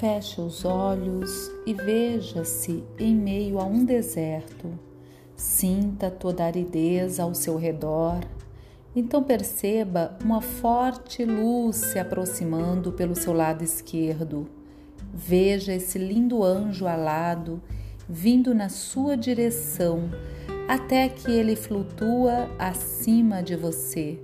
Feche os olhos e veja-se em meio a um deserto. Sinta toda a aridez ao seu redor. Então perceba uma forte luz se aproximando pelo seu lado esquerdo. Veja esse lindo anjo alado vindo na sua direção até que ele flutua acima de você.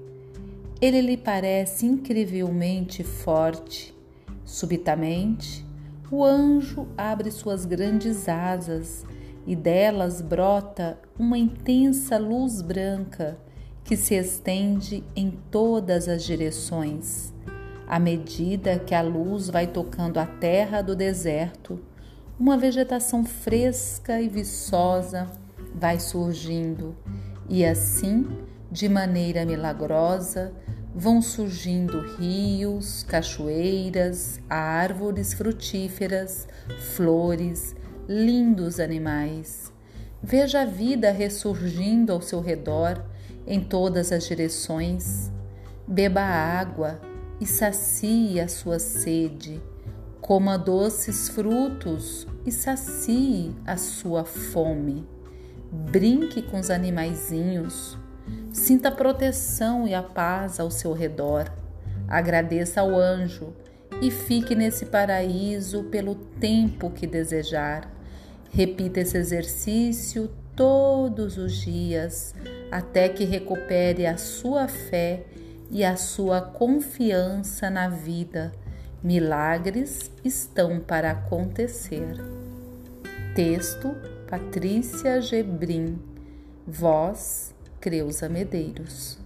Ele lhe parece incrivelmente forte. Subitamente, o anjo abre suas grandes asas e delas brota uma intensa luz branca que se estende em todas as direções. À medida que a luz vai tocando a terra do deserto, uma vegetação fresca e viçosa vai surgindo, e assim, de maneira milagrosa, vão surgindo rios, cachoeiras, árvores frutíferas, flores, lindos animais. Veja a vida ressurgindo ao seu redor em todas as direções. Beba água e sacie a sua sede. Coma doces frutos e sacie a sua fome. Brinque com os animaizinhos Sinta a proteção e a paz ao seu redor. Agradeça ao anjo e fique nesse paraíso pelo tempo que desejar. Repita esse exercício todos os dias até que recupere a sua fé e a sua confiança na vida. Milagres estão para acontecer. Texto Patrícia Gebrim Voz Creuza Medeiros.